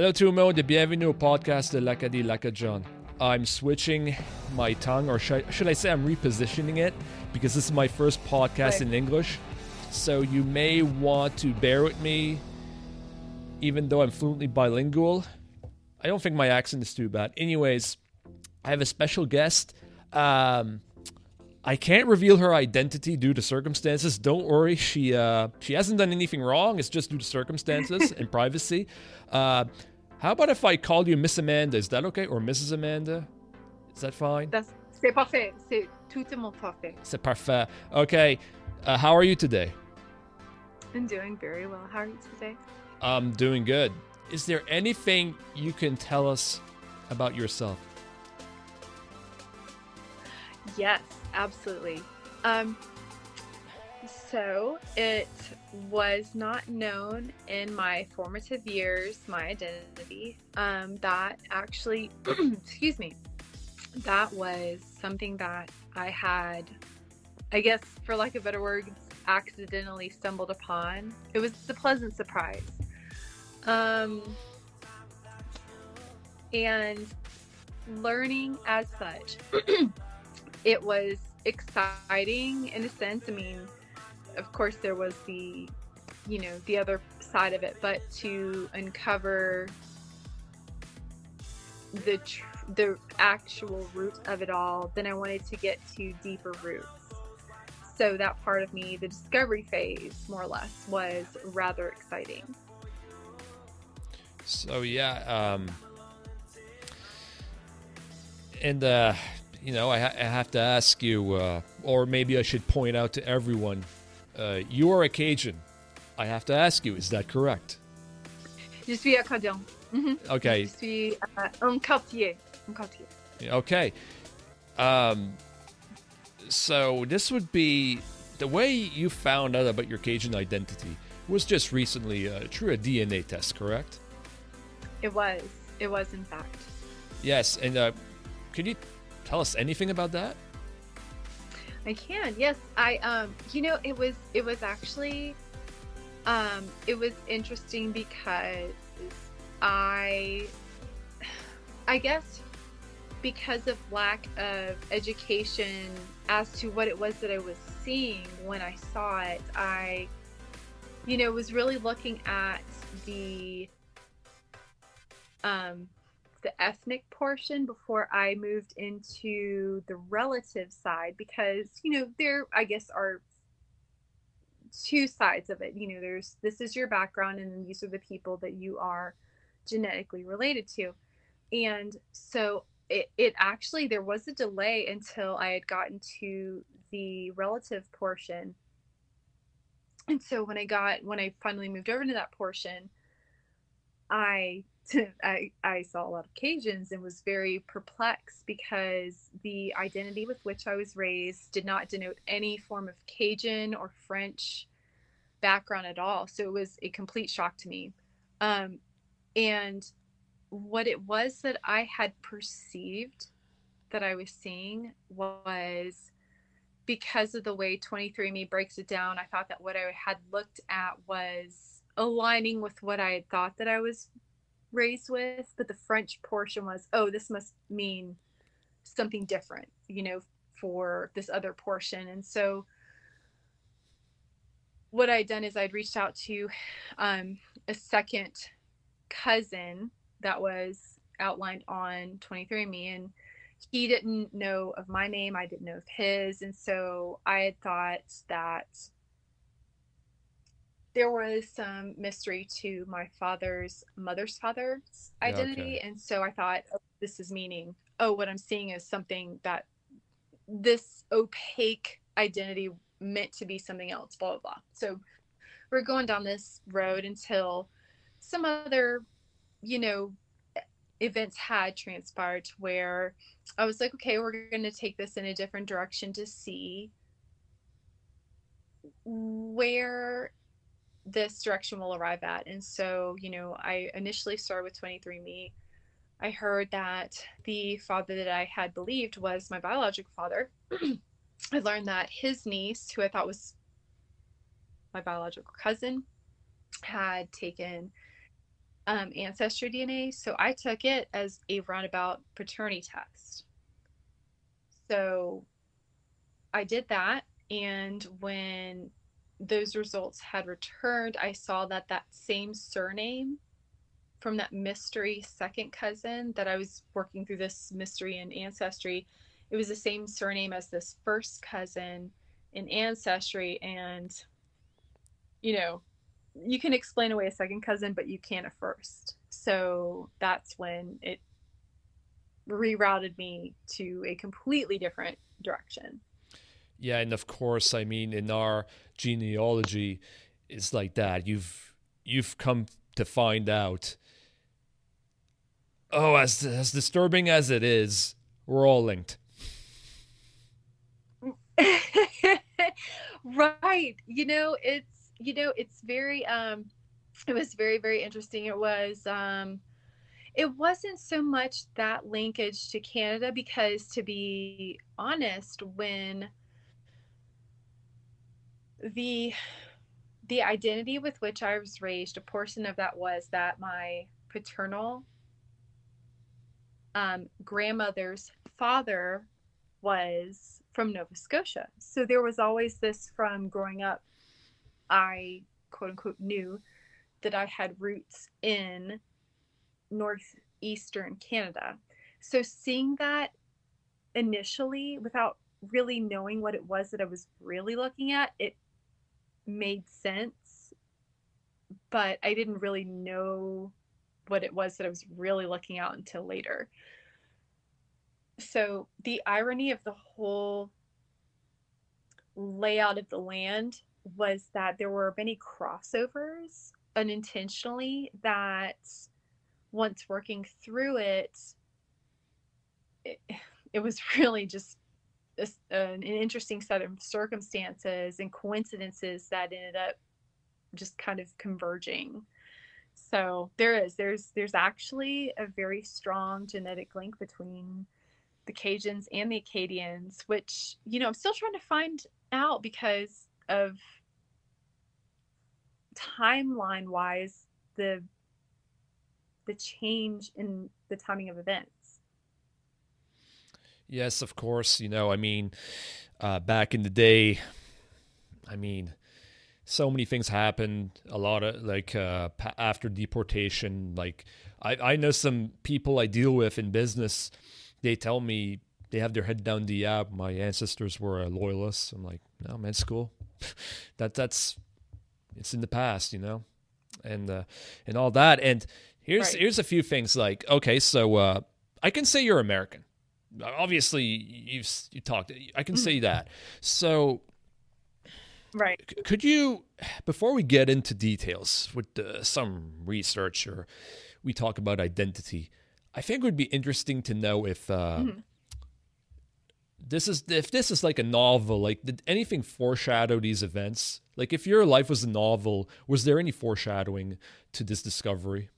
Hello tout le monde et bienvenue au podcast de l'Acadie l'Acadjonne. I'm switching my tongue, or should I, should I say I'm repositioning it, because this is my first podcast Right. in English. So you may want to bear with me, even though I'm fluently bilingual. I don't think my accent is too bad. Anyways, I have a special guest. Um, I can't reveal her identity due to circumstances. Don't worry, she uh, she hasn't done anything wrong. It's just due to circumstances and privacy. Uh, how about if I call you Miss Amanda? Is that okay, or Mrs. Amanda? Is that fine? That's, c'est parfait. C'est tout est mon parfait. C'est parfait. Okay. Uh, how are you today? I'm doing very well. How are you today? I'm doing good. Is there anything you can tell us about yourself? Yes, absolutely. Um, so it was not known in my formative years, my identity. Um, that actually, excuse me, that was something that I had, I guess, for lack of better words, accidentally stumbled upon. It was a pleasant surprise. Um, and learning as such it was exciting in a sense. I mean, of course, there was the, you know, the other side of it, but to uncover the tr- the actual root of it all, then I wanted to get to deeper roots. So that part of me, the discovery phase, more or less, was rather exciting. So yeah, um, and uh, you know, I, ha- I have to ask you, uh, or maybe I should point out to everyone, uh, you are a Cajun. I have to ask you, is that correct? Je suis acadien. Mhm. Okay, Je suis euh, un quartier. Un quartier. okay. Um, so this would be the way you found out about your Cajun identity was just recently uh, through a DNA test, correct? It was. It was, in fact. Yes, and uh, could you tell us anything about that? I can. Yes, I um you know it was it was actually um it was interesting because I I guess because of lack of education as to what it was that I was seeing when I saw it, I you know was really looking at the um the ethnic portion before I moved into the relative side because you know there I guess are two sides of it. You know there's this is your background and these are the people that you are genetically related to. And so it, it actually there was a delay until I had gotten to the relative portion. And so when I got when I finally moved over to that portion I I, I saw a lot of Cajuns and was very perplexed because the identity with which I was raised did not denote any form of Cajun or French background at all. So it was a complete shock to me. Um, and what it was that I had perceived that I was seeing was because of the way 23andMe breaks it down, I thought that what I had looked at was aligning with what I had thought that I was raised with, but the French portion was, oh, this must mean something different, you know, for this other portion. And so what I'd done is I'd reached out to um, a second cousin that was outlined on 23andMe, and he didn't know of my name, I didn't know of his. And so I had thought that there was some mystery to my father's mother's father's identity okay. and so i thought oh, this is meaning oh what i'm seeing is something that this opaque identity meant to be something else blah blah blah so we're going down this road until some other you know events had transpired to where i was like okay we're going to take this in a different direction to see where this direction will arrive at. And so, you know, I initially started with 23andMe. I heard that the father that I had believed was my biological father. I learned that his niece, who I thought was my biological cousin, had taken um, ancestry DNA. So I took it as a roundabout paternity test. So I did that. And when those results had returned, I saw that that same surname from that mystery second cousin that I was working through this mystery in ancestry, it was the same surname as this first cousin in ancestry. And, you know, you can explain away a second cousin, but you can't a first. So that's when it rerouted me to a completely different direction. Yeah, and of course, I mean, in our genealogy, it's like that. You've you've come to find out. Oh, as as disturbing as it is, we're all linked. right. You know, it's you know, it's very um it was very very interesting. It was um it wasn't so much that linkage to Canada because to be honest, when the the identity with which I was raised, a portion of that was that my paternal um, grandmother's father was from Nova Scotia. So there was always this from growing up, I quote unquote knew that I had roots in northeastern Canada. So seeing that initially without really knowing what it was that I was really looking at, it made sense, but I didn't really know what it was that I was really looking at until later. So the irony of the whole layout of the land was that there were many crossovers unintentionally that once working through it, it, it was really just an interesting set of circumstances and coincidences that ended up just kind of converging. So there is there's there's actually a very strong genetic link between the Cajuns and the Acadians, which you know I'm still trying to find out because of timeline wise the the change in the timing of events. Yes, of course. You know, I mean, uh, back in the day, I mean, so many things happened. A lot of like uh, after deportation, like I, I know some people I deal with in business. They tell me they have their head down the app. My ancestors were loyalists. I'm like, no, man, it's cool. that that's it's in the past, you know, and uh, and all that. And here's right. here's a few things. Like, okay, so uh, I can say you're American obviously you've you talked i can mm-hmm. say that so right could you before we get into details with uh, some research or we talk about identity i think it would be interesting to know if uh, mm-hmm. this is if this is like a novel like did anything foreshadow these events like if your life was a novel was there any foreshadowing to this discovery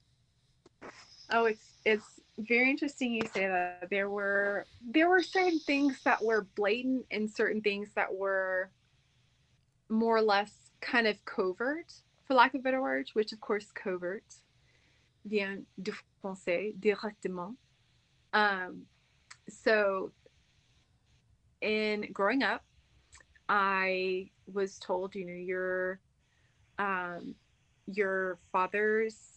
oh it's it's very interesting you say that. There were there were certain things that were blatant and certain things that were more or less kind of covert for lack of a better word which of course covert vient du français directement. Um, so in growing up i was told you know your um, your father's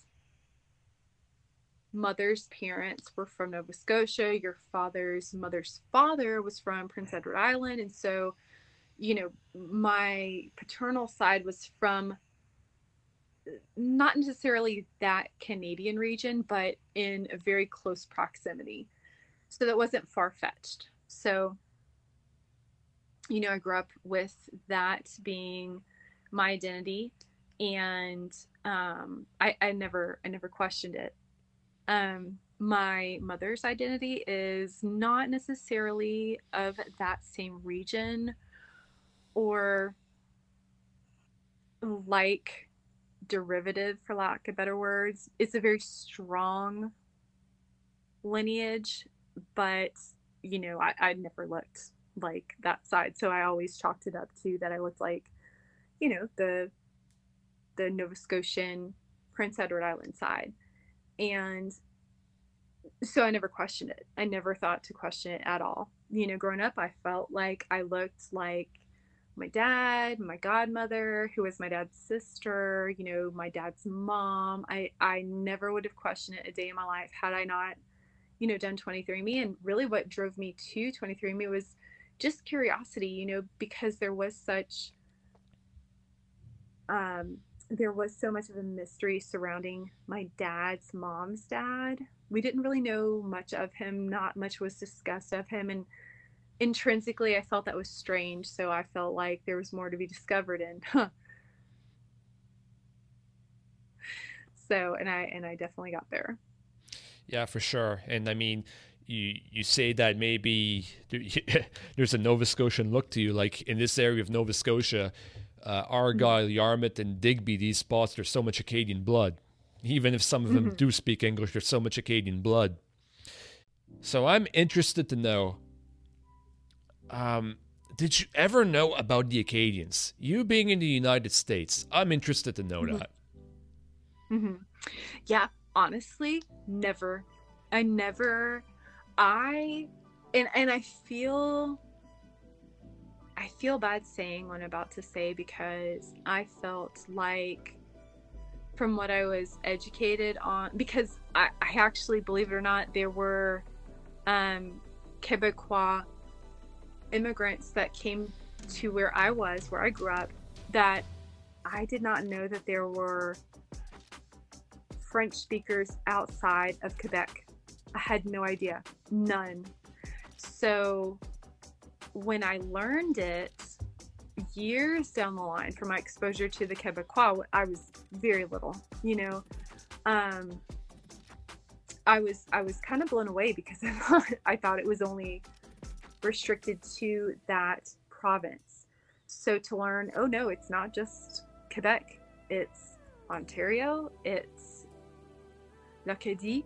mother's parents were from Nova Scotia, your father's mother's father was from Prince Edward Island. And so, you know, my paternal side was from not necessarily that Canadian region, but in a very close proximity. So that wasn't far fetched. So, you know, I grew up with that being my identity and um, I, I never I never questioned it um, my mother's identity is not necessarily of that same region or like derivative for lack of better words. It's a very strong lineage but you know I, I never looked like that side. So i always chalked it up to that i looked like you know the the nova scotian prince edward island side and so I never questioned it. I never thought to question it at all. You know, growing up, I felt like I looked like my dad, my godmother, who was my dad's sister, you know, my dad's mom. I, I never would have questioned it a day in my life had I not, you know, done 23andMe. And really what drove me to 23andMe was just curiosity, you know, because there was such, um, there was so much of a mystery surrounding my dad's mom's dad. We didn't really know much of him. Not much was discussed of him. And intrinsically, I felt that was strange. So I felt like there was more to be discovered in. so, and I, and I definitely got there. Yeah, for sure. And I mean, you you say that maybe there's a Nova Scotian look to you, like in this area of Nova Scotia, uh, Argyle, Yarmouth, and Digby, these spots, there's so much Acadian blood. Even if some of them mm-hmm. do speak English, there's so much Acadian blood. So I'm interested to know um, did you ever know about the Acadians? You being in the United States, I'm interested to know mm-hmm. that. Mm-hmm. Yeah, honestly, never. I never. I and and I feel I feel bad saying what I'm about to say because I felt like from what I was educated on because I, I actually believe it or not there were um, Quebecois immigrants that came to where I was where I grew up that I did not know that there were French speakers outside of Quebec. I had no idea. None. So when I learned it years down the line from my exposure to the Quebecois, I was very little, you know. Um, I was I was kind of blown away because I thought, I thought it was only restricted to that province. So to learn, oh no, it's not just Quebec, it's Ontario, it's l'Acadie,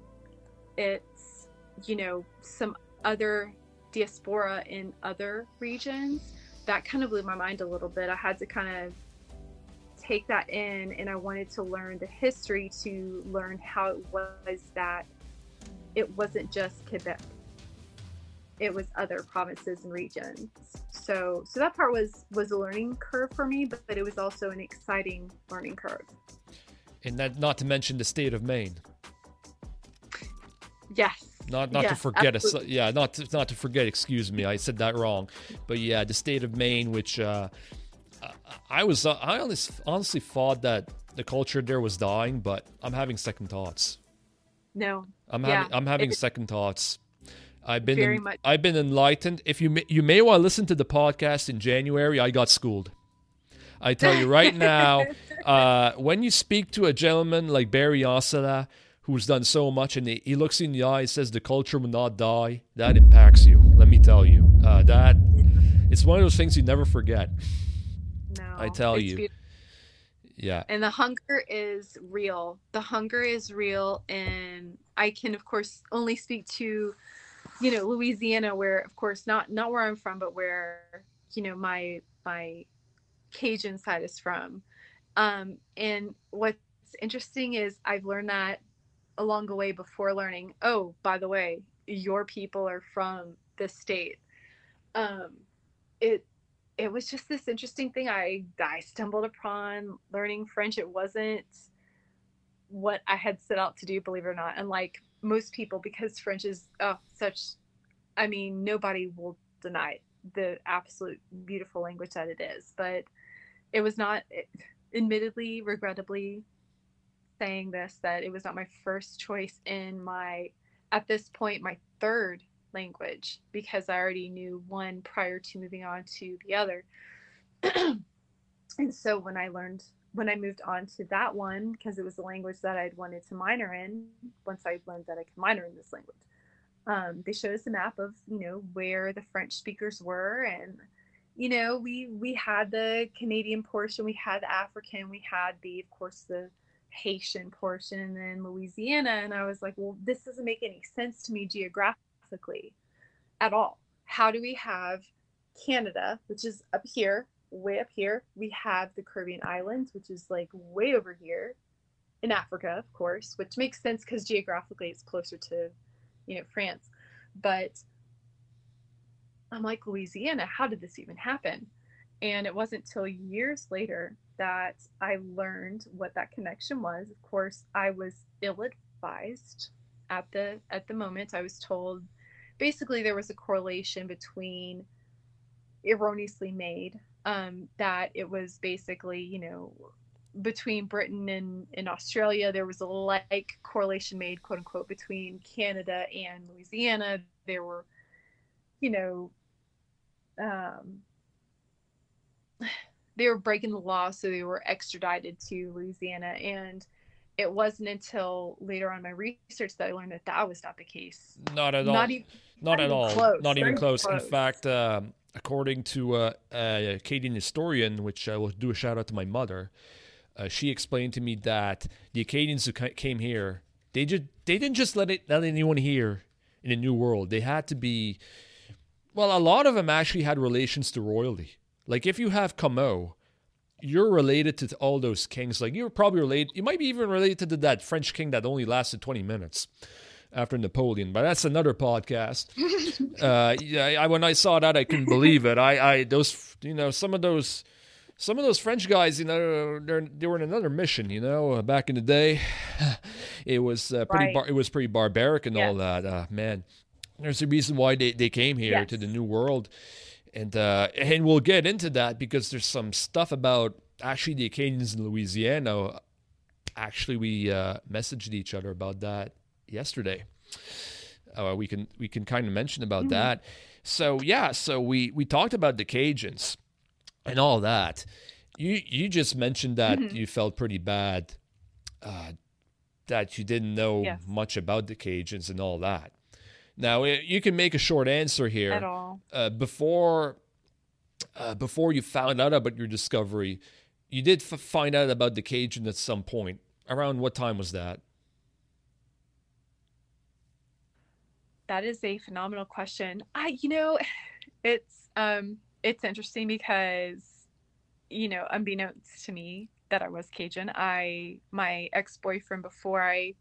it's you know some other diaspora in other regions, that kind of blew my mind a little bit. I had to kind of take that in and I wanted to learn the history to learn how it was that it wasn't just Quebec. It was other provinces and regions. So so that part was was a learning curve for me, but, but it was also an exciting learning curve. And that not to mention the state of Maine. Yes. Not not to forget a, yeah, not to, not to forget. Excuse me, I said that wrong. But yeah, the state of Maine, which uh, I was uh, I honestly, honestly thought that the culture there was dying, but I'm having second thoughts. No, I'm yeah. having I'm having second thoughts. I've been in, I've been enlightened. If you may, you may want to listen to the podcast in January, I got schooled. I tell you right now, uh, when you speak to a gentleman like Barry Osala, who's done so much, and he, he looks in the eye and says the culture will not die. That impacts you. Let me tell you, uh, that it's one of those things you never forget. No, I tell you. Beautiful. Yeah. And the hunger is real. The hunger is real, and I can, of course, only speak to, you know, Louisiana, where, of course, not not where I'm from, but where you know my my Cajun side is from. Um, and what's interesting is I've learned that along the way before learning, oh, by the way, your people are from this state. Um, it it was just this interesting thing I I stumbled upon learning French. It wasn't what I had set out to do, believe it or not. Unlike most people, because French is oh, such, I mean, nobody will deny the absolute beautiful language that it is. But it was not, it, admittedly, regrettably, saying this that it was not my first choice in my at this point my third language because I already knew one prior to moving on to the other. and so when I learned when I moved on to that one because it was the language that I'd wanted to minor in once I learned that I could minor in this language. Um, they showed us a map of you know where the French speakers were and you know we we had the Canadian portion we had the African we had the of course the Haitian portion and then Louisiana. And I was like, well, this doesn't make any sense to me geographically at all. How do we have Canada, which is up here, way up here? We have the Caribbean Islands, which is like way over here. in Africa, of course, which makes sense because geographically it's closer to, you know, France. But I'm like, Louisiana, how did this even happen? And it wasn't till years later that I learned what that connection was. Of course, I was ill advised at the at the moment. I was told basically there was a correlation between erroneously made um, that it was basically you know between Britain and, and Australia, there was a like correlation made, quote unquote, between Canada and Louisiana. There were, you know, um, they were breaking the law, so they were extradited to Louisiana. And it wasn't until later on my research that I learned that that was not the case. Not at all. Not, e- not, not at all. Close. Not even close. close. In fact, um, according to uh, a Acadian historian, which I will do a shout out to my mother, uh, she explained to me that the Acadians who came here, they just they didn't just let it let anyone here in a new world. They had to be, well, a lot of them actually had relations to royalty. Like if you have Comeau, you're related to all those kings. Like you're probably related. You might be even related to that French king that only lasted 20 minutes after Napoleon, but that's another podcast. uh, yeah, I, when I saw that, I couldn't believe it. I, I, those, you know, some of those some of those French guys, you know, they were in another mission. You know, uh, back in the day, it was uh, pretty. Right. Bar- it was pretty barbaric and all that. Uh, man, there's a reason why they, they came here yes. to the New World, and uh, and we'll get into that because there's some stuff about actually the Acadians in Louisiana. Actually, we uh, messaged each other about that yesterday. Uh, we can we can kind of mention about mm-hmm. that. So yeah, so we we talked about the Cajuns and all that. You you just mentioned that mm-hmm. you felt pretty bad uh, that you didn't know much about the Cajuns and all that. Now you can make a short answer here. At all. Uh, before uh, before you found out about your discovery, you did f- find out about the Cajun at some point. Around what time was that? That is a phenomenal question. I, you know, it's um it's interesting because you know unbeknownst to me that i was cajun i my ex-boyfriend before i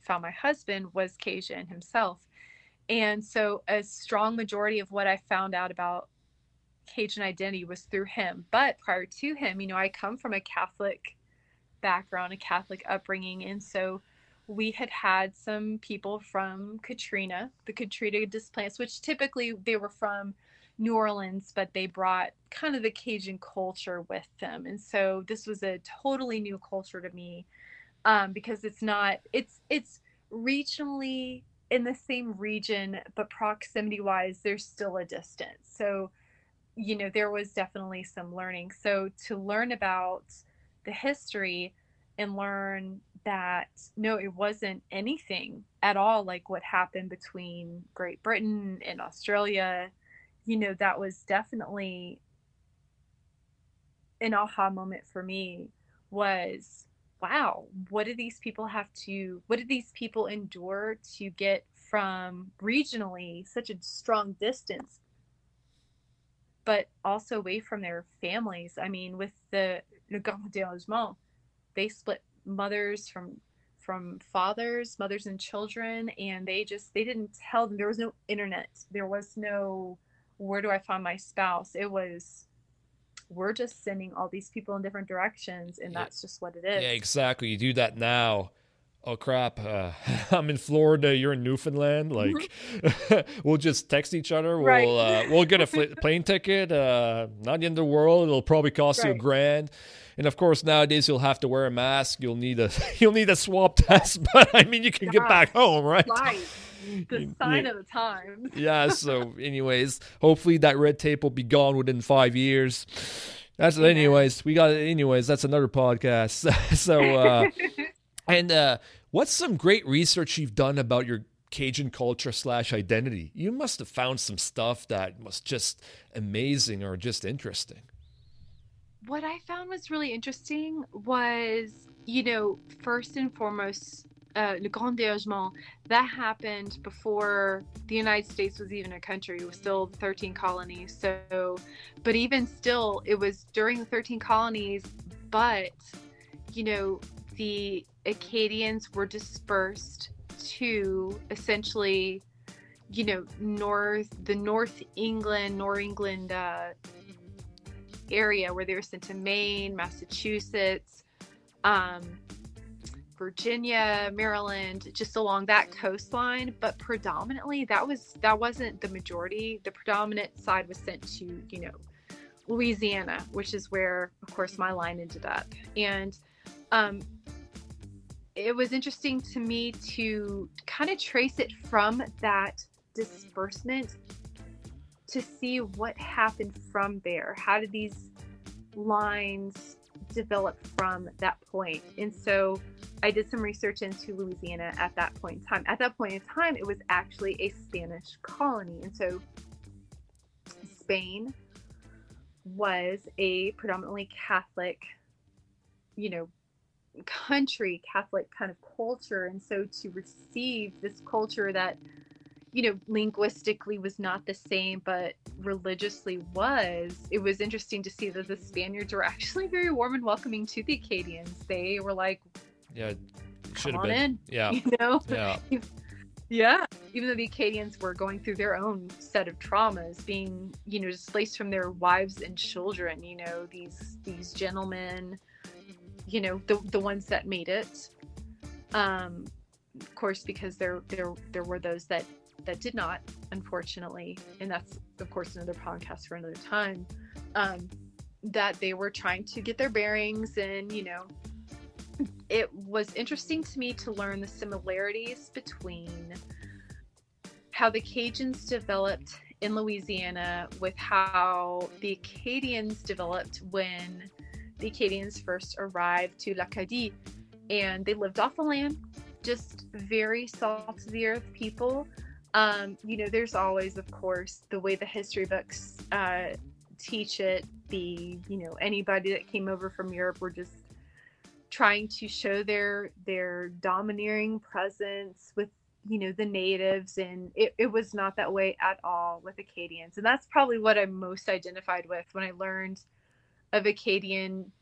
found my husband was cajun himself and so a strong majority of what i found out about cajun identity was through him but prior to him you know i come from a catholic background a catholic upbringing and so we had had some people from katrina the katrina displaced which typically they were from New Orleans, but they brought kind of the Cajun culture with them. And so this was a totally new culture to me um, because it's not, it's, it's regionally in the same region, but proximity wise, there's still a distance. So, you know, there was definitely some learning. So to learn about the history and learn that no, it wasn't anything at all like what happened between Great Britain and Australia you know, that was definitely an aha moment for me was wow, what do these people have to, what did these people endure to get from regionally such a strong distance, but also away from their families? I mean, with the Le Grand Dérangement, they split mothers from from fathers mothers and children and they just they didn't tell them there was no internet there was no where do I find my spouse? It was we're just sending all these people in different directions and that's just what it is. Yeah, exactly. You do that now. Oh crap, uh, I'm in Florida, you're in Newfoundland. Like we'll just text each other. We'll right. uh, we'll get a fl- plane ticket. Uh, not the end of the world. It'll probably cost right. you a grand. And of course, nowadays you'll have to wear a mask. You'll need a you'll need a swab test. But I mean, you can get back home, right? Right the sign of the times. yeah. So, anyways, hopefully that red tape will be gone within five years. That's yeah. anyways. We got anyways. That's another podcast. so, uh, and uh, what's some great research you've done about your Cajun culture slash identity? You must have found some stuff that was just amazing or just interesting. What I found was really interesting was, you know, first and foremost, uh, Le Grand Dérangement, that happened before the United States was even a country. It was still 13 colonies. So, but even still, it was during the 13 colonies. But, you know, the Acadians were dispersed to essentially, you know, north the North England, North England uh, area where they were sent to Maine, Massachusetts, um, Virginia, Maryland, just along that coastline. But predominantly, that was that wasn't the majority. The predominant side was sent to you know Louisiana, which is where, of course, my line ended up. And um, it was interesting to me to kind of trace it from that disbursement to see what happened from there. How did these lines develop from that point? And so I did some research into Louisiana at that point in time. At that point in time, it was actually a Spanish colony. And so Spain was a predominantly Catholic, you know, country, Catholic kind of culture. And so to receive this culture that, you know, linguistically was not the same, but religiously was, it was interesting to see that the Spaniards were actually very warm and welcoming to the Acadians. They were like, yeah, should have been. In, yeah. You know? Yeah. Yeah, even though the Acadians were going through their own set of traumas, being you know displaced from their wives and children, you know these these gentlemen, you know the the ones that made it, um, of course because there there there were those that that did not, unfortunately, and that's of course another podcast for another time. Um, that they were trying to get their bearings and you know it was interesting to me to learn the similarities between how the Cajuns developed in Louisiana with how the Acadians developed when the Acadians first arrived to l'Acadie. And they lived off the land, just very salt of the earth people. Um, you know, there's always, of course, the way the history books uh, teach it. The, you know, anybody that came over from Europe were just trying to show their their domineering presence with you know the natives and it, it was not that way at all with acadians. And that's probably what i'm most identified with when i learned of acadian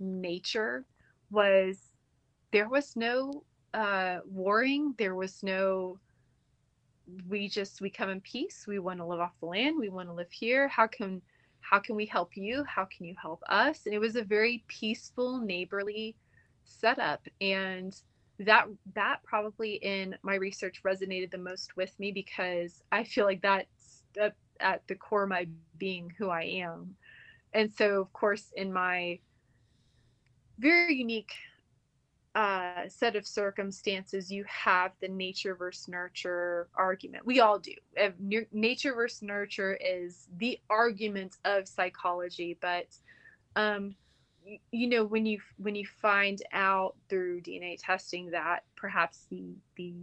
nature was there was no uh warring. There was no we just we come in peace. We want to live off the land. We want to live here. How can how can we help you? How can you help us? And it was a very peaceful neighborly setup and that that probably in my research resonated the most with me because i feel like that's at the core of my being who i am. And so of course in my very unique uh, set of circumstances, you have the nature versus nurture argument. We all do. Nature versus nurture is the argument of psychology, but um, you know when you when you find out through DNA testing that perhaps the the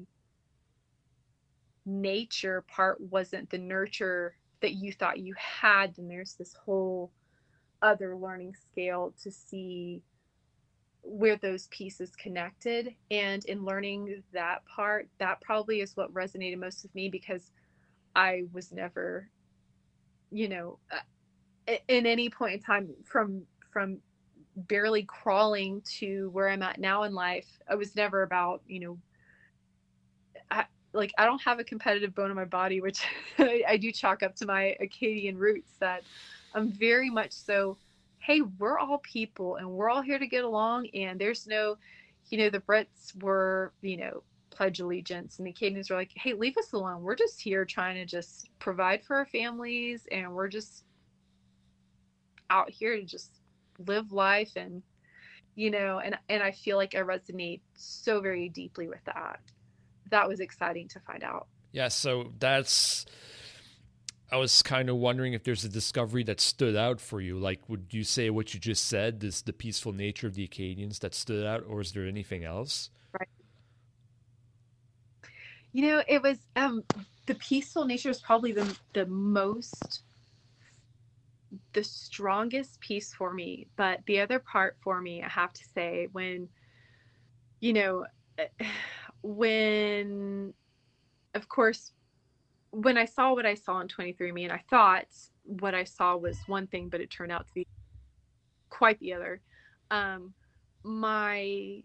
nature part wasn't the nurture that you thought you had, then there's this whole other learning scale to see where those pieces connected. And in learning that part that probably is what resonated most with me because i was never you know uh, in any point in time from from barely crawling to where i'm at now in life i was never about you know I, like i don't have a competitive bone in my body which I, I do chalk up to my acadian roots that i'm very much so hey, we're all people and we're all here to get along. And there's no, you know, the Brits were, you know, pledge allegiance and the Acadians were like, hey, leave us alone. We're just here trying to just provide for our families and we're just out here to just live life and you know and and I feel like I resonate so very deeply with that. That was exciting to find out. Yeah, so that's I was kind of wondering if there's a discovery that stood out for you. Like, would you say what you just said is the peaceful nature of the Acadians that stood out, or is there anything else? Right. You know, it was um, the peaceful nature is probably the the most, the strongest piece for me. But the other part for me, I have to say, when, you know, when, of course, when I saw what I saw in 23andMe, and I thought what I saw was one thing, but it turned out to be quite the other. Um, my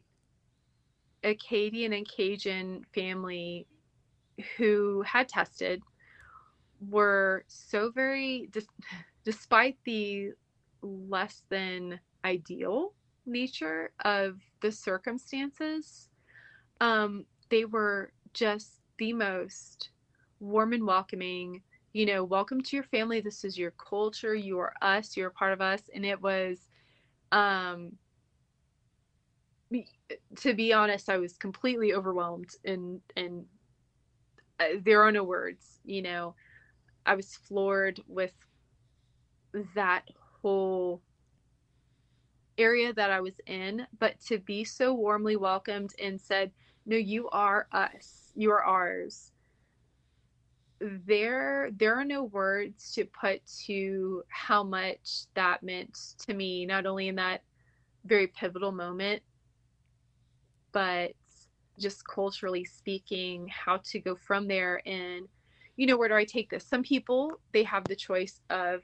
Acadian and Cajun family who had tested were so very, despite the less than ideal nature of the circumstances, um, they were just the most warm and welcoming. You know, welcome to your family. This is your culture. You are us. You're a part of us. And it was, um, to be honest, I was completely overwhelmed and and uh, there are no words. You know, I was floored with that whole area that I was in, but to be so warmly welcomed and said, "No, you are us. You are ours." There, there are no words to put to how much that meant to me, not only in that very pivotal moment, but just culturally speaking, how to go from there and, you know, where do I take this? Some people, they have the choice of,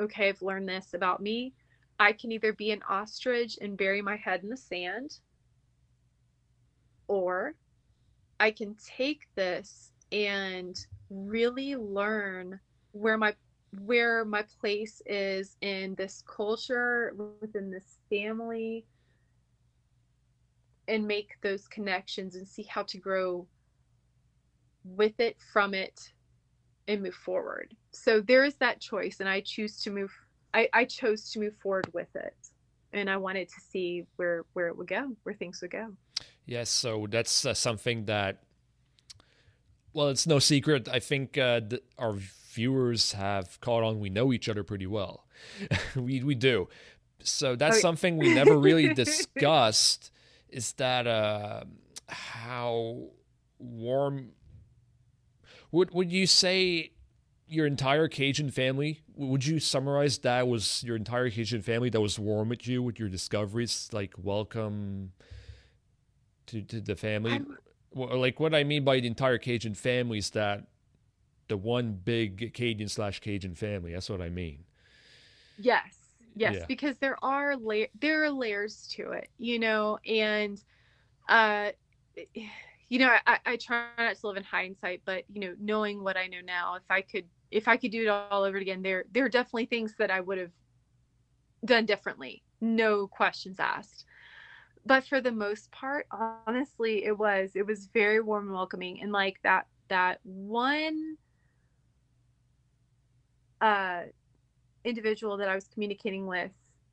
okay, I've learned this about me. I can either be an ostrich and bury my head in the sand, or I can take this and really learn where my where my place is in this culture within this family and make those connections and see how to grow with it from it and move forward. So there is that choice and i choose to move I, I chose to move forward with it. And i wanted to see where where it would go where things would go. Yes so that's uh, something that well it's no secret i think uh, th- our viewers have caught on we know each other pretty well we we do so that's oh, something we never really discussed is that uh, how warm would would you say your entire Cajun family? Would you summarize that was your entire Cajun family that was warm with you with your discoveries, like welcome to to the family? I'm... Like what I mean by the entire Cajun family is that the one big Cajun slash Cajun family. That's what I mean. Yes, yes yeah. because there are la- there are layers to it you know and uh you know I, I try not to live in hindsight but you know knowing what i know now if i could if i could do it all over again there there are definitely things that i would have done differently no questions asked but for the most part honestly it was it was very warm and welcoming and like that that one uh individual that I was communicating with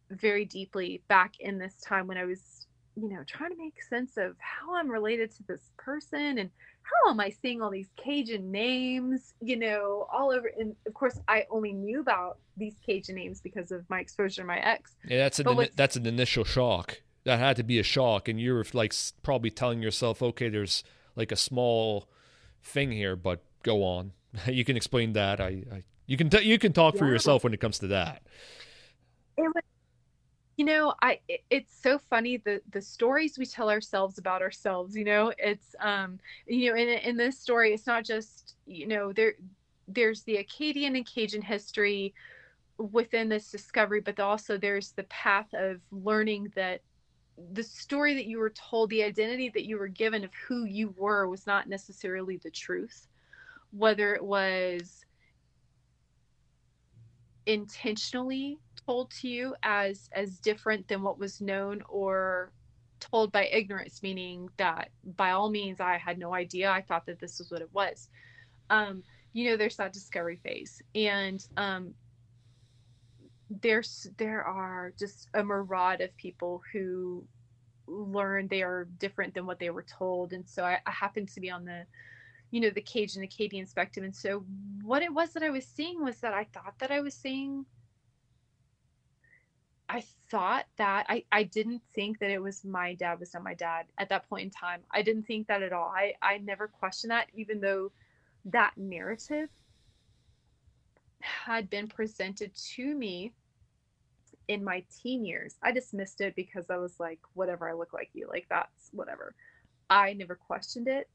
very deeply back in this time when I was, you know, trying to make sense of how I'm related to this person and how am I seeing all these Cajun names, you know, all over. And of course, I only knew about these Cajun names because of my exposure to my ex. Yeah, that's an that's an initial shock. That had to be a shock, and you're like probably telling yourself, okay, there's like a small thing here, but go on. you can explain that. I, I you can t- you can talk yeah. for yourself when it comes to that. It was, you know, I it, it's so funny the the stories we tell ourselves about ourselves. You know, it's um, you know, in in this story, it's not just you know there there's the Acadian and Cajun history within this discovery, but also there's the path of learning that the story that you were told, the identity that you were given of who you were was not necessarily the truth. Whether it was intentionally told to you as as different than what was known or told by ignorance meaning that by all means i had no idea. I thought that this was what it was. Um you know there's that discovery phase. And um there's there are just a myriad of people who learn they are different than what they were told and so i, I happened to be on the you know the Cajun Acadian spectrum. And so what it was that I was seeing was that I thought that I was seeing. I thought that I, I didn't think that it was my dad was not my dad at that point in time. I didn't think that at all. I, I never questioned that, even though that narrative had been presented to me in my teen years. I dismissed it because I was like, whatever, I look like you. Like, that's whatever. I never questioned it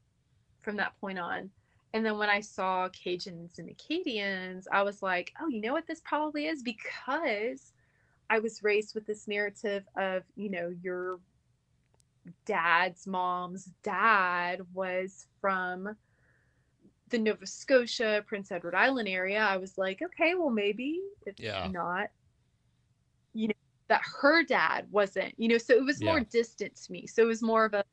from that point on. And then when I saw Cajuns and Acadians, I was like, oh, you know what this probably is? Because I was raised with this narrative of, you know, your dad's mom's dad was from the Nova Scotia, Prince Edward Island area. I was like, okay, well, maybe it's Yeah. not, that her dad wasn't, you know, so it was more Yeah. distant to me. So it was more of a,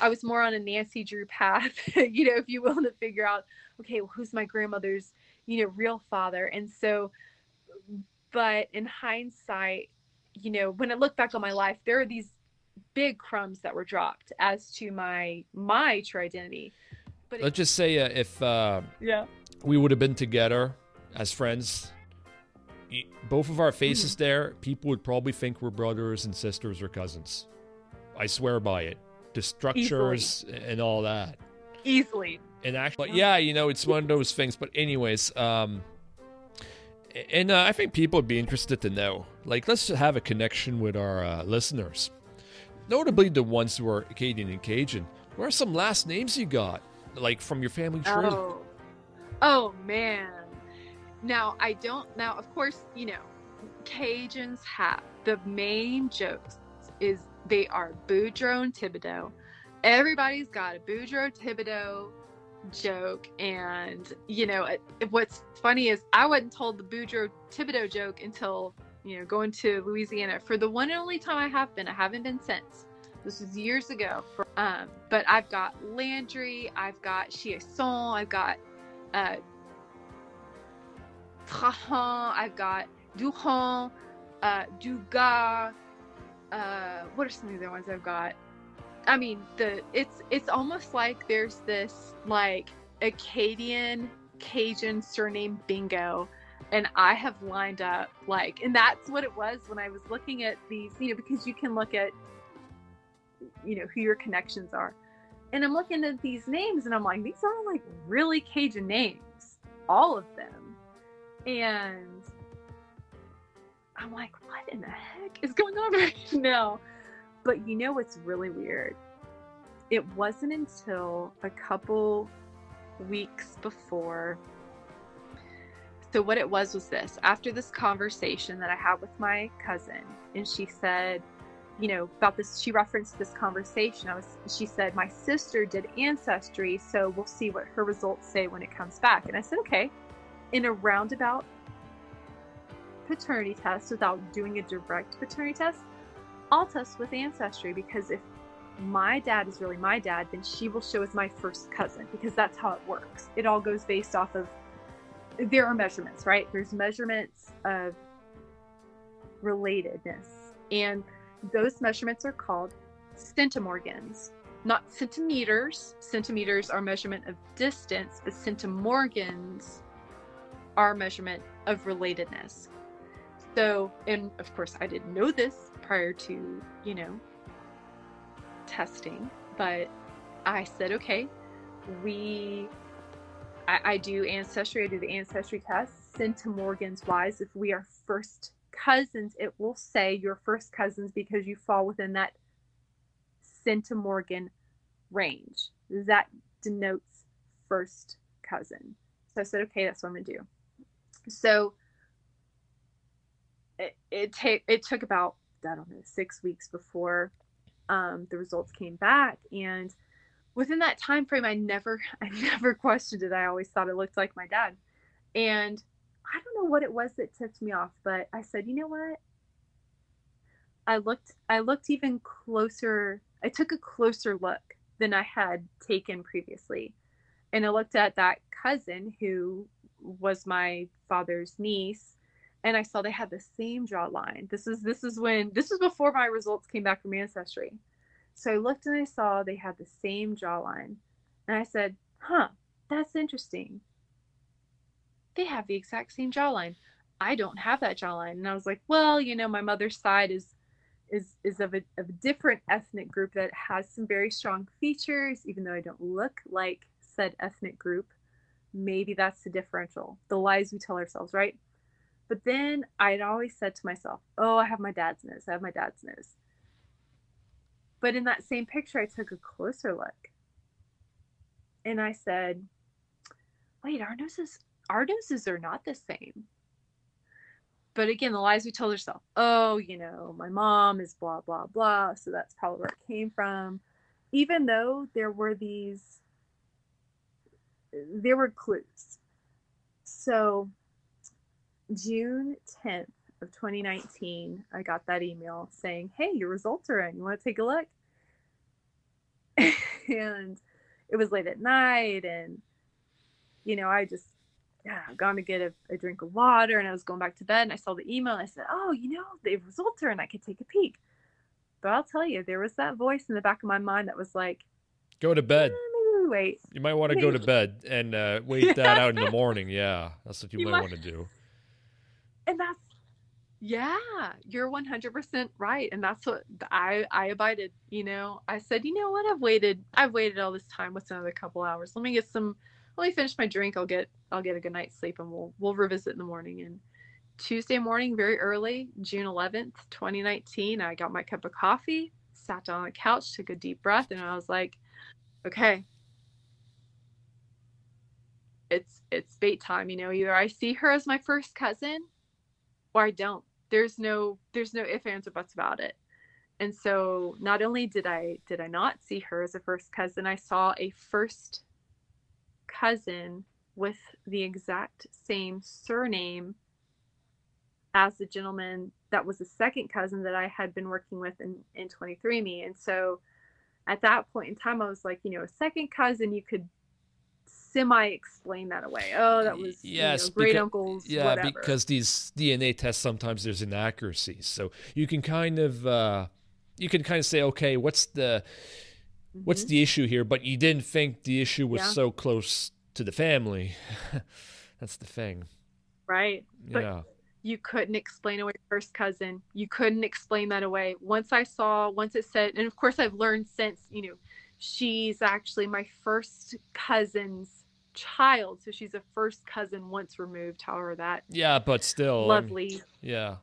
I was more on a Nancy Drew path, you know, if you will, to figure out, okay, well, who's my grandmother's, you know, real father. And so, but in hindsight, you know, when I look back on my life, there are these big crumbs that were dropped as to my my true identity. But Let's just say uh, if uh, yeah, we would have been together as friends, y- both of our faces there, people would probably think we're brothers and sisters or cousins. I swear by it. The structures and all that. easily. And actually, but yeah, you know, it's one of those things. But anyways, um, and uh, I think people would be interested to know. Like, let's have a connection with our uh, listeners, notably the ones who are Acadian and Cajun. What are some last names you got, like from your family tree? Oh, oh man. Now I don't. Now of course you know, Cajuns have the main jokes is they are Boudreaux and Thibodeau. Everybody's got a Boudreaux Thibodeau joke, and you know what's funny is I wasn't told the Boudreaux Thibodeau joke until you know going to Louisiana for the one and only time I have been. I haven't been since. This was years ago. For, um, but I've got Landry, I've got Chiasson, I've got uh, Trahan, I've got Duhon, uh, Dugas. Uh, what are some of the other ones I've got? I mean, the it's it's almost like there's this like Acadian Cajun surname bingo, and I have lined up like, and that's what it was when I was looking at these, you know, because you can look at, you know, who your connections are, and I'm looking at these names, and I'm like, these are like really Cajun names, all of them, and I'm like, what in the heck is going on right now? But you know what's really weird? It wasn't until a couple weeks before. So, what it was was this after this conversation that I had with my cousin, and she said, you know, about this, she referenced this conversation. I was, she said, my sister did ancestry, so we'll see what her results say when it comes back. And I said, okay. In a roundabout paternity test without doing a direct paternity test, I'll test with ancestry because if my dad is really my dad, then she will show as my first cousin because that's how it works. It all goes based off of there are measurements, right? There's measurements of relatedness, and those measurements are called centimorgans, not centimeters. Centimeters are measurement of distance, but centimorgans are measurement of relatedness. So, and of course, I didn't know this prior to, you know, testing, but I said, okay, we, I, I do ancestry, I do the ancestry test, centimorgans wise. If we are first cousins, it will say you're first cousins because you fall within that centimorgan range. That denotes first cousin. So I said, okay, that's what I'm gonna do. So it it, ta- it took about I don't know six weeks before um, the results came back, and within that time frame, I never I never questioned it. I always thought it looked like my dad, and I don't know what it was that tipped me off, but I said, you know what? I looked I looked even closer. I took a closer look than I had taken previously, and I looked at that cousin who was my father's niece and I saw they had the same jawline. This is this is when this was before my results came back from ancestry. So I looked and I saw they had the same jawline. And I said, "Huh, that's interesting. They have the exact same jawline. I don't have that jawline." And I was like, "Well, you know, my mother's side is is is of a, of a different ethnic group that has some very strong features even though I don't look like said ethnic group. Maybe that's the differential. The lies we tell ourselves, right?" But then I'd always said to myself, oh, I have my dad's nose. I have my dad's nose. But in that same picture, I took a closer look. And I said, wait, our noses, our noses are not the same. but again, the lies we told ourselves. Oh, you know, my mom is blah blah blah, so that's probably where it came from. Even though there were these, there were clues. So, June tenth of 2019, I got that email saying, "Hey, your results are in. You want to take a look?" and it was late at night, and you know, I just yeah, gone to get a, a, drink of water and I was going back to bed and I saw the email and I said, Oh, you know, the results are in. I could take a peek. But I'll tell you, there was that voice in the back of my mind that was like, Go to bed. Mm, Wait. You might want to go to bed and uh, wait that out in the morning. Yeah, that's what you, you might, might want to do. And that's, yeah, you're 100% right. And that's what I, I abided, you know, I said, you know what? I've waited, I've waited all this time. What's another couple hours? Let me get some, let me finish my drink. I'll get I'll get a good night's sleep and we'll we'll revisit in the morning. And Tuesday morning, very early, June 11th, 2019, I got my cup of coffee, sat down on the couch, took a deep breath, and I was like, okay, it's it's bait time. You know, either I see her as my first cousin, or I don't. There's no there's no ifs ands or buts about it. And so not only did I did I not see her as a first cousin, I saw a first cousin with the exact same surname as the gentleman that was a second cousin that I had been working with in, in 23andMe. And so at that point in time, I was like, you know, a second cousin, you could semi explain that away. Oh, that was yes, you know, great uncles. Yeah, whatever. because these DNA tests sometimes there's inaccuracies, so you can kind of uh, you can kind of say, okay, what's the mm-hmm. what's the issue here? But you didn't think the issue was yeah. so close to the family. That's the thing. Right. But yeah. You couldn't explain away first cousin. You couldn't explain that away. Once I saw, once it said, and of course I've learned since, you know, she's actually my first cousin's child. So she's a first cousin once removed, however that. Yeah, but still. Lovely. Yeah.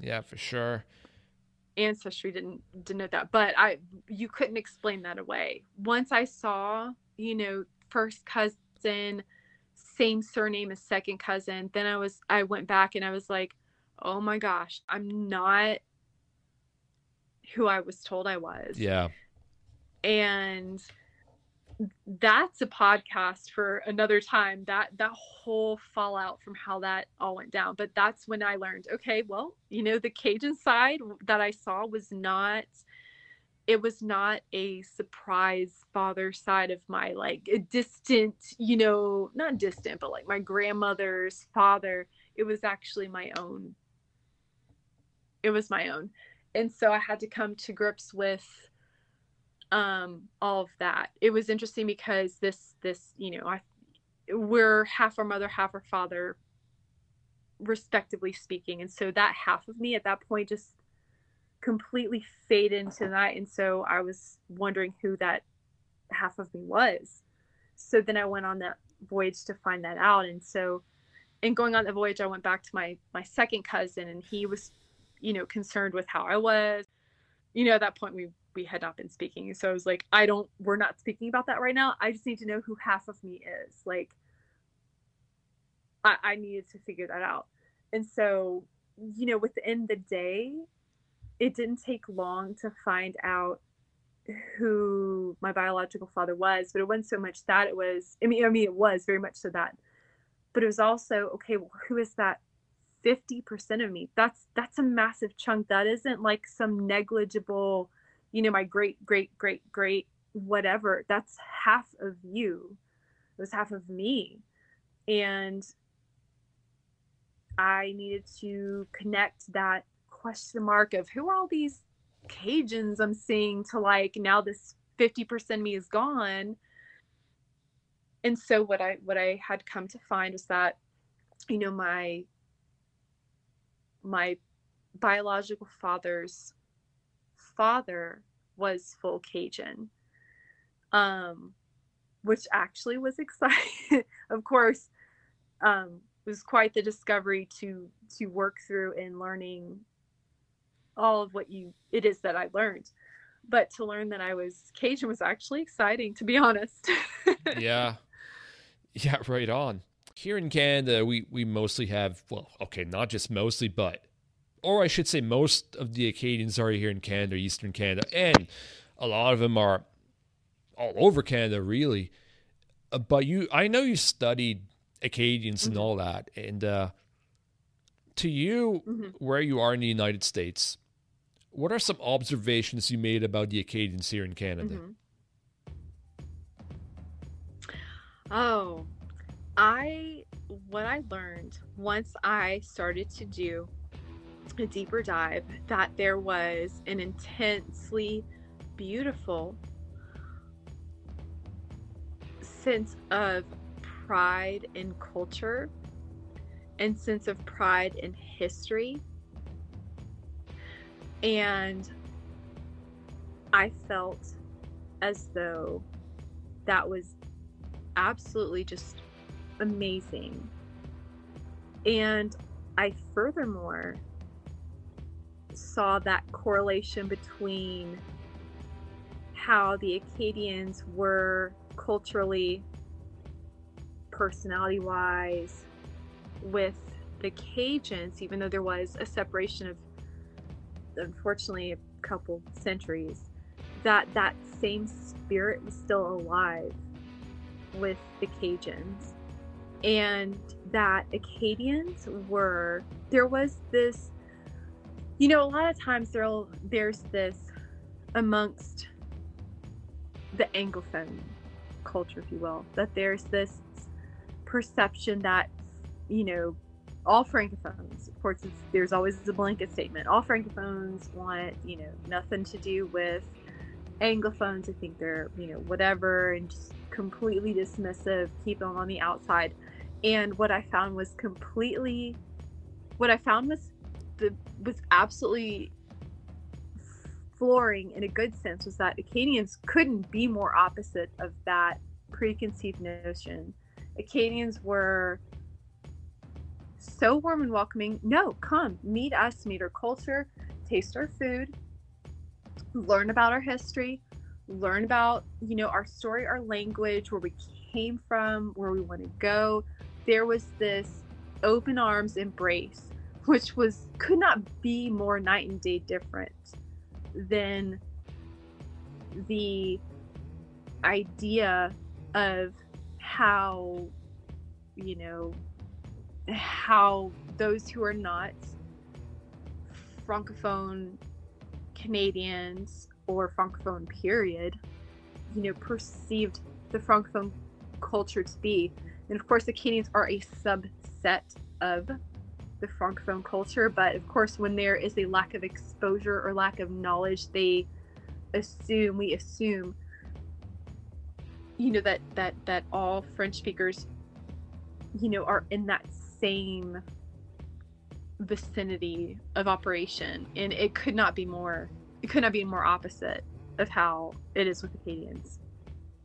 Yeah, for sure ancestry didn't denote that but i you couldn't explain that away once i saw you know, first cousin, same surname as second cousin. Then I was, I went back and I was like, oh my gosh, I'm not who I was told I was. Yeah. And that's a podcast for another time. That that whole fallout from how that all went down. But that's when i learned okay well you know the cajun side that i saw was not it was not a surprise father side of my like distant you know not distant but like my grandmother's father. It was actually my own. It was my own. And so i had to come to grips with um all of that. It was interesting because this this you know i we're half our mother half our father respectively speaking. And so that half of me at that point just completely faded into that. And so i was wondering who that half of me was. So then i went on that voyage to find that out. And so in going on the voyage i went back to my my second cousin and he was you know concerned with how i was. You know at that point we we had not been speaking so i was like i don't we're not speaking about that right now i just need to know who half of me is like i, I needed to figure that out and so you know within the day it didn't take long to find out who my biological father was, but it wasn't so much that it was I mean I mean it was very much so that. But it was also, okay, well, who is that 50% of me? That's that's a massive chunk. That isn't like some negligible, you know, my great, great, great, great, whatever. That's half of you. It was half of me. And I needed to connect that question mark of who are all these Cajuns I'm seeing to like now this 50% me is gone. And so what I what I had come to find was that, you know, my my biological father's father was full Cajun. Um, which actually was exciting. of course, um, it was quite the discovery to to work through in learning all of what you it is that I learned. But to learn that I was Cajun was actually exciting, to be honest. yeah. Yeah, right on. Here in Canada, we, we mostly have, well, okay, not just mostly, but, or I should say, most of the Acadians are here in Canada, Eastern Canada, and a lot of them are all over Canada, really. Uh, but you, I know you studied Acadians mm-hmm. and all that, and uh, to you, mm-hmm. where you are in the United States, what are some observations you made about the Acadians here in Canada? Mm-hmm. Oh, I what I learned once I started to do a deeper dive that there was an intensely beautiful sense of pride in culture and sense of pride in history. And I felt as though that was absolutely just amazing. And I furthermore saw that correlation between how the Acadians were culturally, personality wise, with the Cajuns, even though there was a separation of unfortunately a couple centuries, that that same spirit was still alive with the Cajuns. And that Acadians were, there was this, you know, a lot of times there'll, there's this amongst the Anglophone culture, if you will, that there's this perception that, you know, all francophones, of course, there's always a blanket statement. All francophones want, you know, nothing to do with anglophones. I think they're, you know, whatever, and just completely dismissive, keep them on the outside. And what I found was completely, what I found was the was absolutely flooring in a good sense was that Acadians couldn't be more opposite of that preconceived notion. Acadians were so warm and welcoming. No, come, meet us, meet our culture, taste our food, learn about our history, learn about, you know, our story, our language, where we came from, where we want to go. There was this open arms embrace, which was could not be more night and day different than the idea of how, you know, how those who are not francophone Canadians or francophone period, you know, perceived the francophone culture to be. And of course, the Canadians are a subset of the francophone culture, but of course, when there is a lack of exposure or lack of knowledge, they assume we assume you know that that that all french speakers you know are in that same vicinity of operation. And it could not be more it could not be more opposite of how it is with Acadians.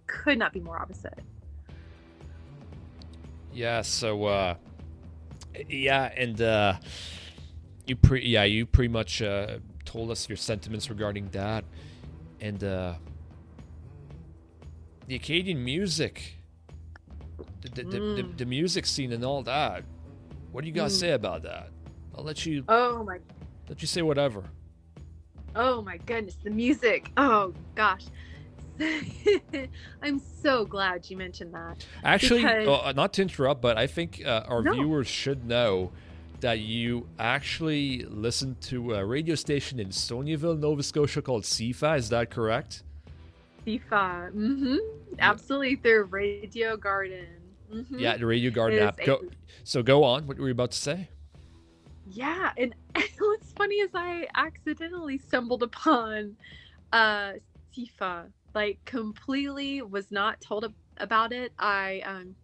Could not be more opposite. Yeah so uh yeah and uh you pre yeah you pretty much uh told us your sentiments regarding that and uh the Acadian music the, the, mm. the, the, music scene and all that what do you guys mm. say about that? I'll let you. Oh my. Let you say whatever. Oh my goodness, the music. Oh gosh. I'm so glad you mentioned that. Actually, because... uh, not to interrupt, but I think uh, our no. viewers should know that you actually listen to a radio station in Stonyville, Nova Scotia called CIFA. Is that correct? CIFA. Mm-hmm. Absolutely. Through Radio Garden. Mm-hmm. Yeah, the Radio Garden app. Go, so go on. What were you about to say? Yeah, and what's funny is I accidentally stumbled upon uh CIFA. Like completely was not told about it. I um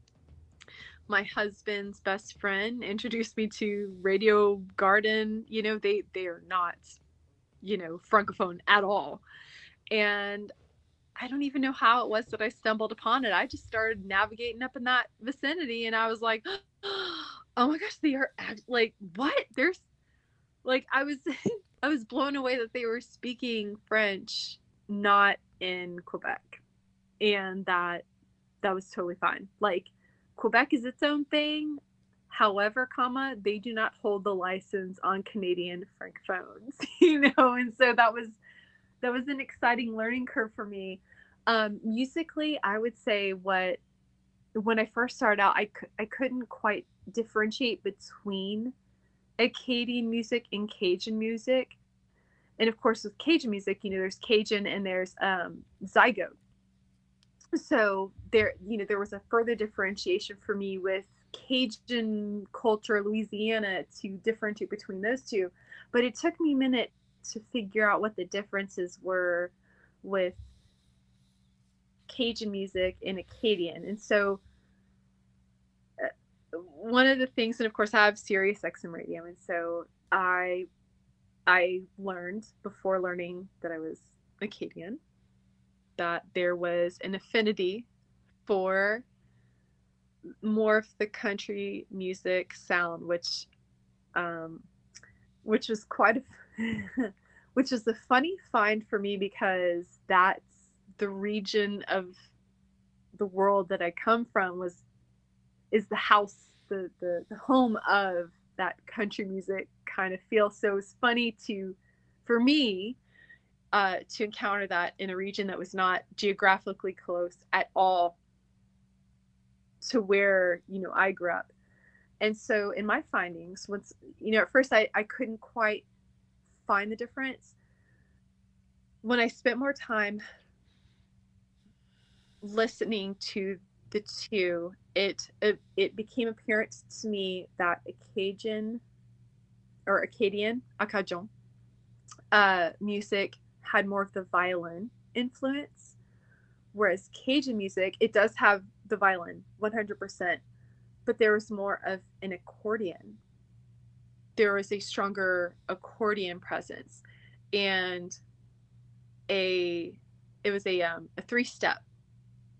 my husband's best friend introduced me to Radio Garden. You know, they they are not, you know, francophone at all. And I don't even know how it was that I stumbled upon it. I just started navigating up in that vicinity and I was like, oh my gosh, they are act- like, what? There's like, I was, I was blown away that they were speaking French, not in Quebec. And that, that was totally fine. Like, Quebec is its own thing. However, comma, they do not hold the license on Canadian francophones, you know, and so that was that was an exciting learning curve for me. Um, musically, I would say what when I first started out, I, I couldn't quite differentiate between Acadian music and Cajun music. And of course, with Cajun music, you know, there's Cajun and there's um, Zydeco. So there, you know, there was a further differentiation for me with Cajun culture, Louisiana, to differentiate between those two. But it took me a minute to figure out what the differences were with Cajun music and Acadian. And so uh, one of the things, and of course I have Sirius XM radio, and so I I learned before learning that I was Acadian that there was an affinity for more of the country music sound, which um, which was quite a which is a funny find for me because that's the region of the world that I come from was is the house, the the, the home of that country music kind of feel. So it's funny to for me uh, to encounter that in a region that was not geographically close at all to where you know I grew up. And so in my findings, once you know, at first I, I couldn't quite find the difference. When I spent more time listening to the two, it it, it became apparent to me that Acadian or Acadian, Acadian, uh, music had more of the violin influence, whereas Cajun music, it does have the violin 100%, but there was more of an accordion. There was a stronger accordion presence and a it was a um, a three step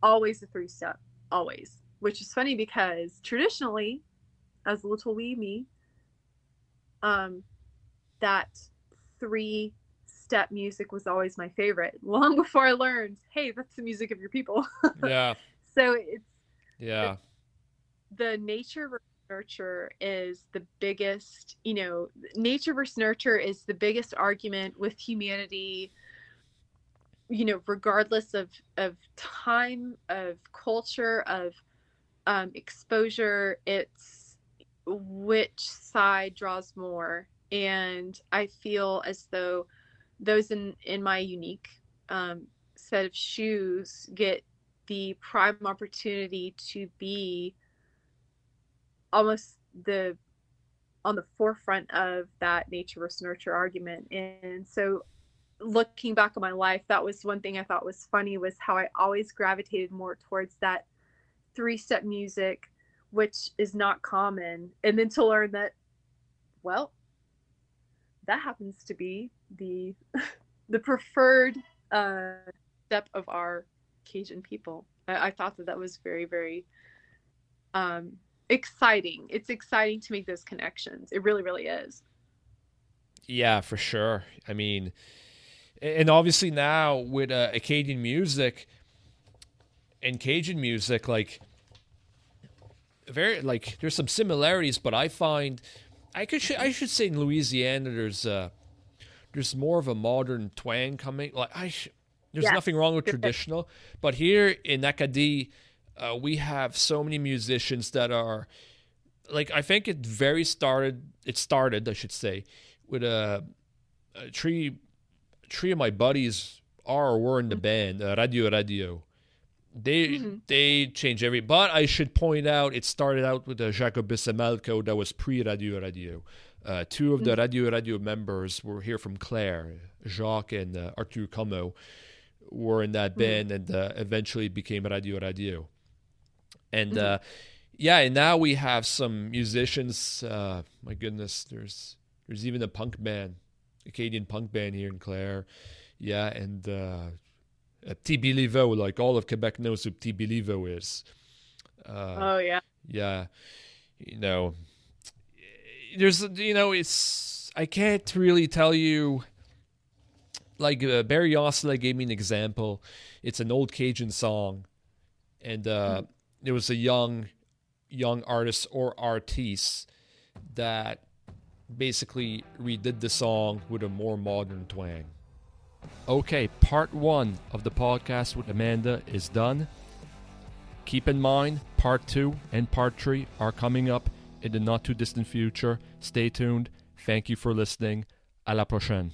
always a three step, always. Which is funny because traditionally, as little wee me, um, that three step music was always my favorite. Long before I learned, hey, that's the music of your people. yeah. So it's yeah. The, the nature versus nurture is the biggest, you know, nature versus nurture is the biggest argument with humanity you know regardless of of time of culture of um, exposure it's which side draws more and i feel as though those in in my unique um, set of shoes get the prime opportunity to be almost the on the forefront of that nature versus nurture argument. And so looking back on my life, that was one thing I thought was funny was how I always gravitated more towards that three step music, which is not common. And then to learn that, well, that happens to be the the preferred uh, step of our Cajun people. I, I thought that that was very, very um, exciting. It's exciting to make those connections. It really, really is. Yeah, for sure. I mean, and obviously now with uh, Acadian music and Cajun music, like very like there's some similarities, but I find I could I should say in Louisiana there's uh there's more of a modern twang coming. Like I, sh- there's yes. nothing wrong with traditional, but here in Acadie, uh, we have so many musicians that are like I think it very started. It started, I should say, with a, a tree three of my buddies are or were in the band, uh, Radio Radio. They mm-hmm. they change every. But I should point out, it started out with uh, Jacobus et Maleco that was pre Radio Radio. Uh, two of mm-hmm. the Radio Radio members were here from Clare, Jacques and uh, Arthur Comeau were in that mm-hmm. band and uh, eventually became Radio Radio. And mm-hmm. uh, yeah, and now we have some musicians. Uh, my goodness, there's there's even a punk band Acadian punk band here in Clare. Yeah, and uh, Belliveau, like all of Quebec knows who Belliveau is. Uh, oh yeah. Yeah, you know, there's you know it's I can't really tell you. Like uh, Barry Osler gave me an example. It's an old Cajun song, and uh, mm. there was a young young artist or artists that basically redid the song with a more modern twang. Okay, part one of the podcast with Amanda is done. Keep in mind, part two and part three are coming up in the not too distant future. Stay tuned. Thank you for listening. À la prochaine.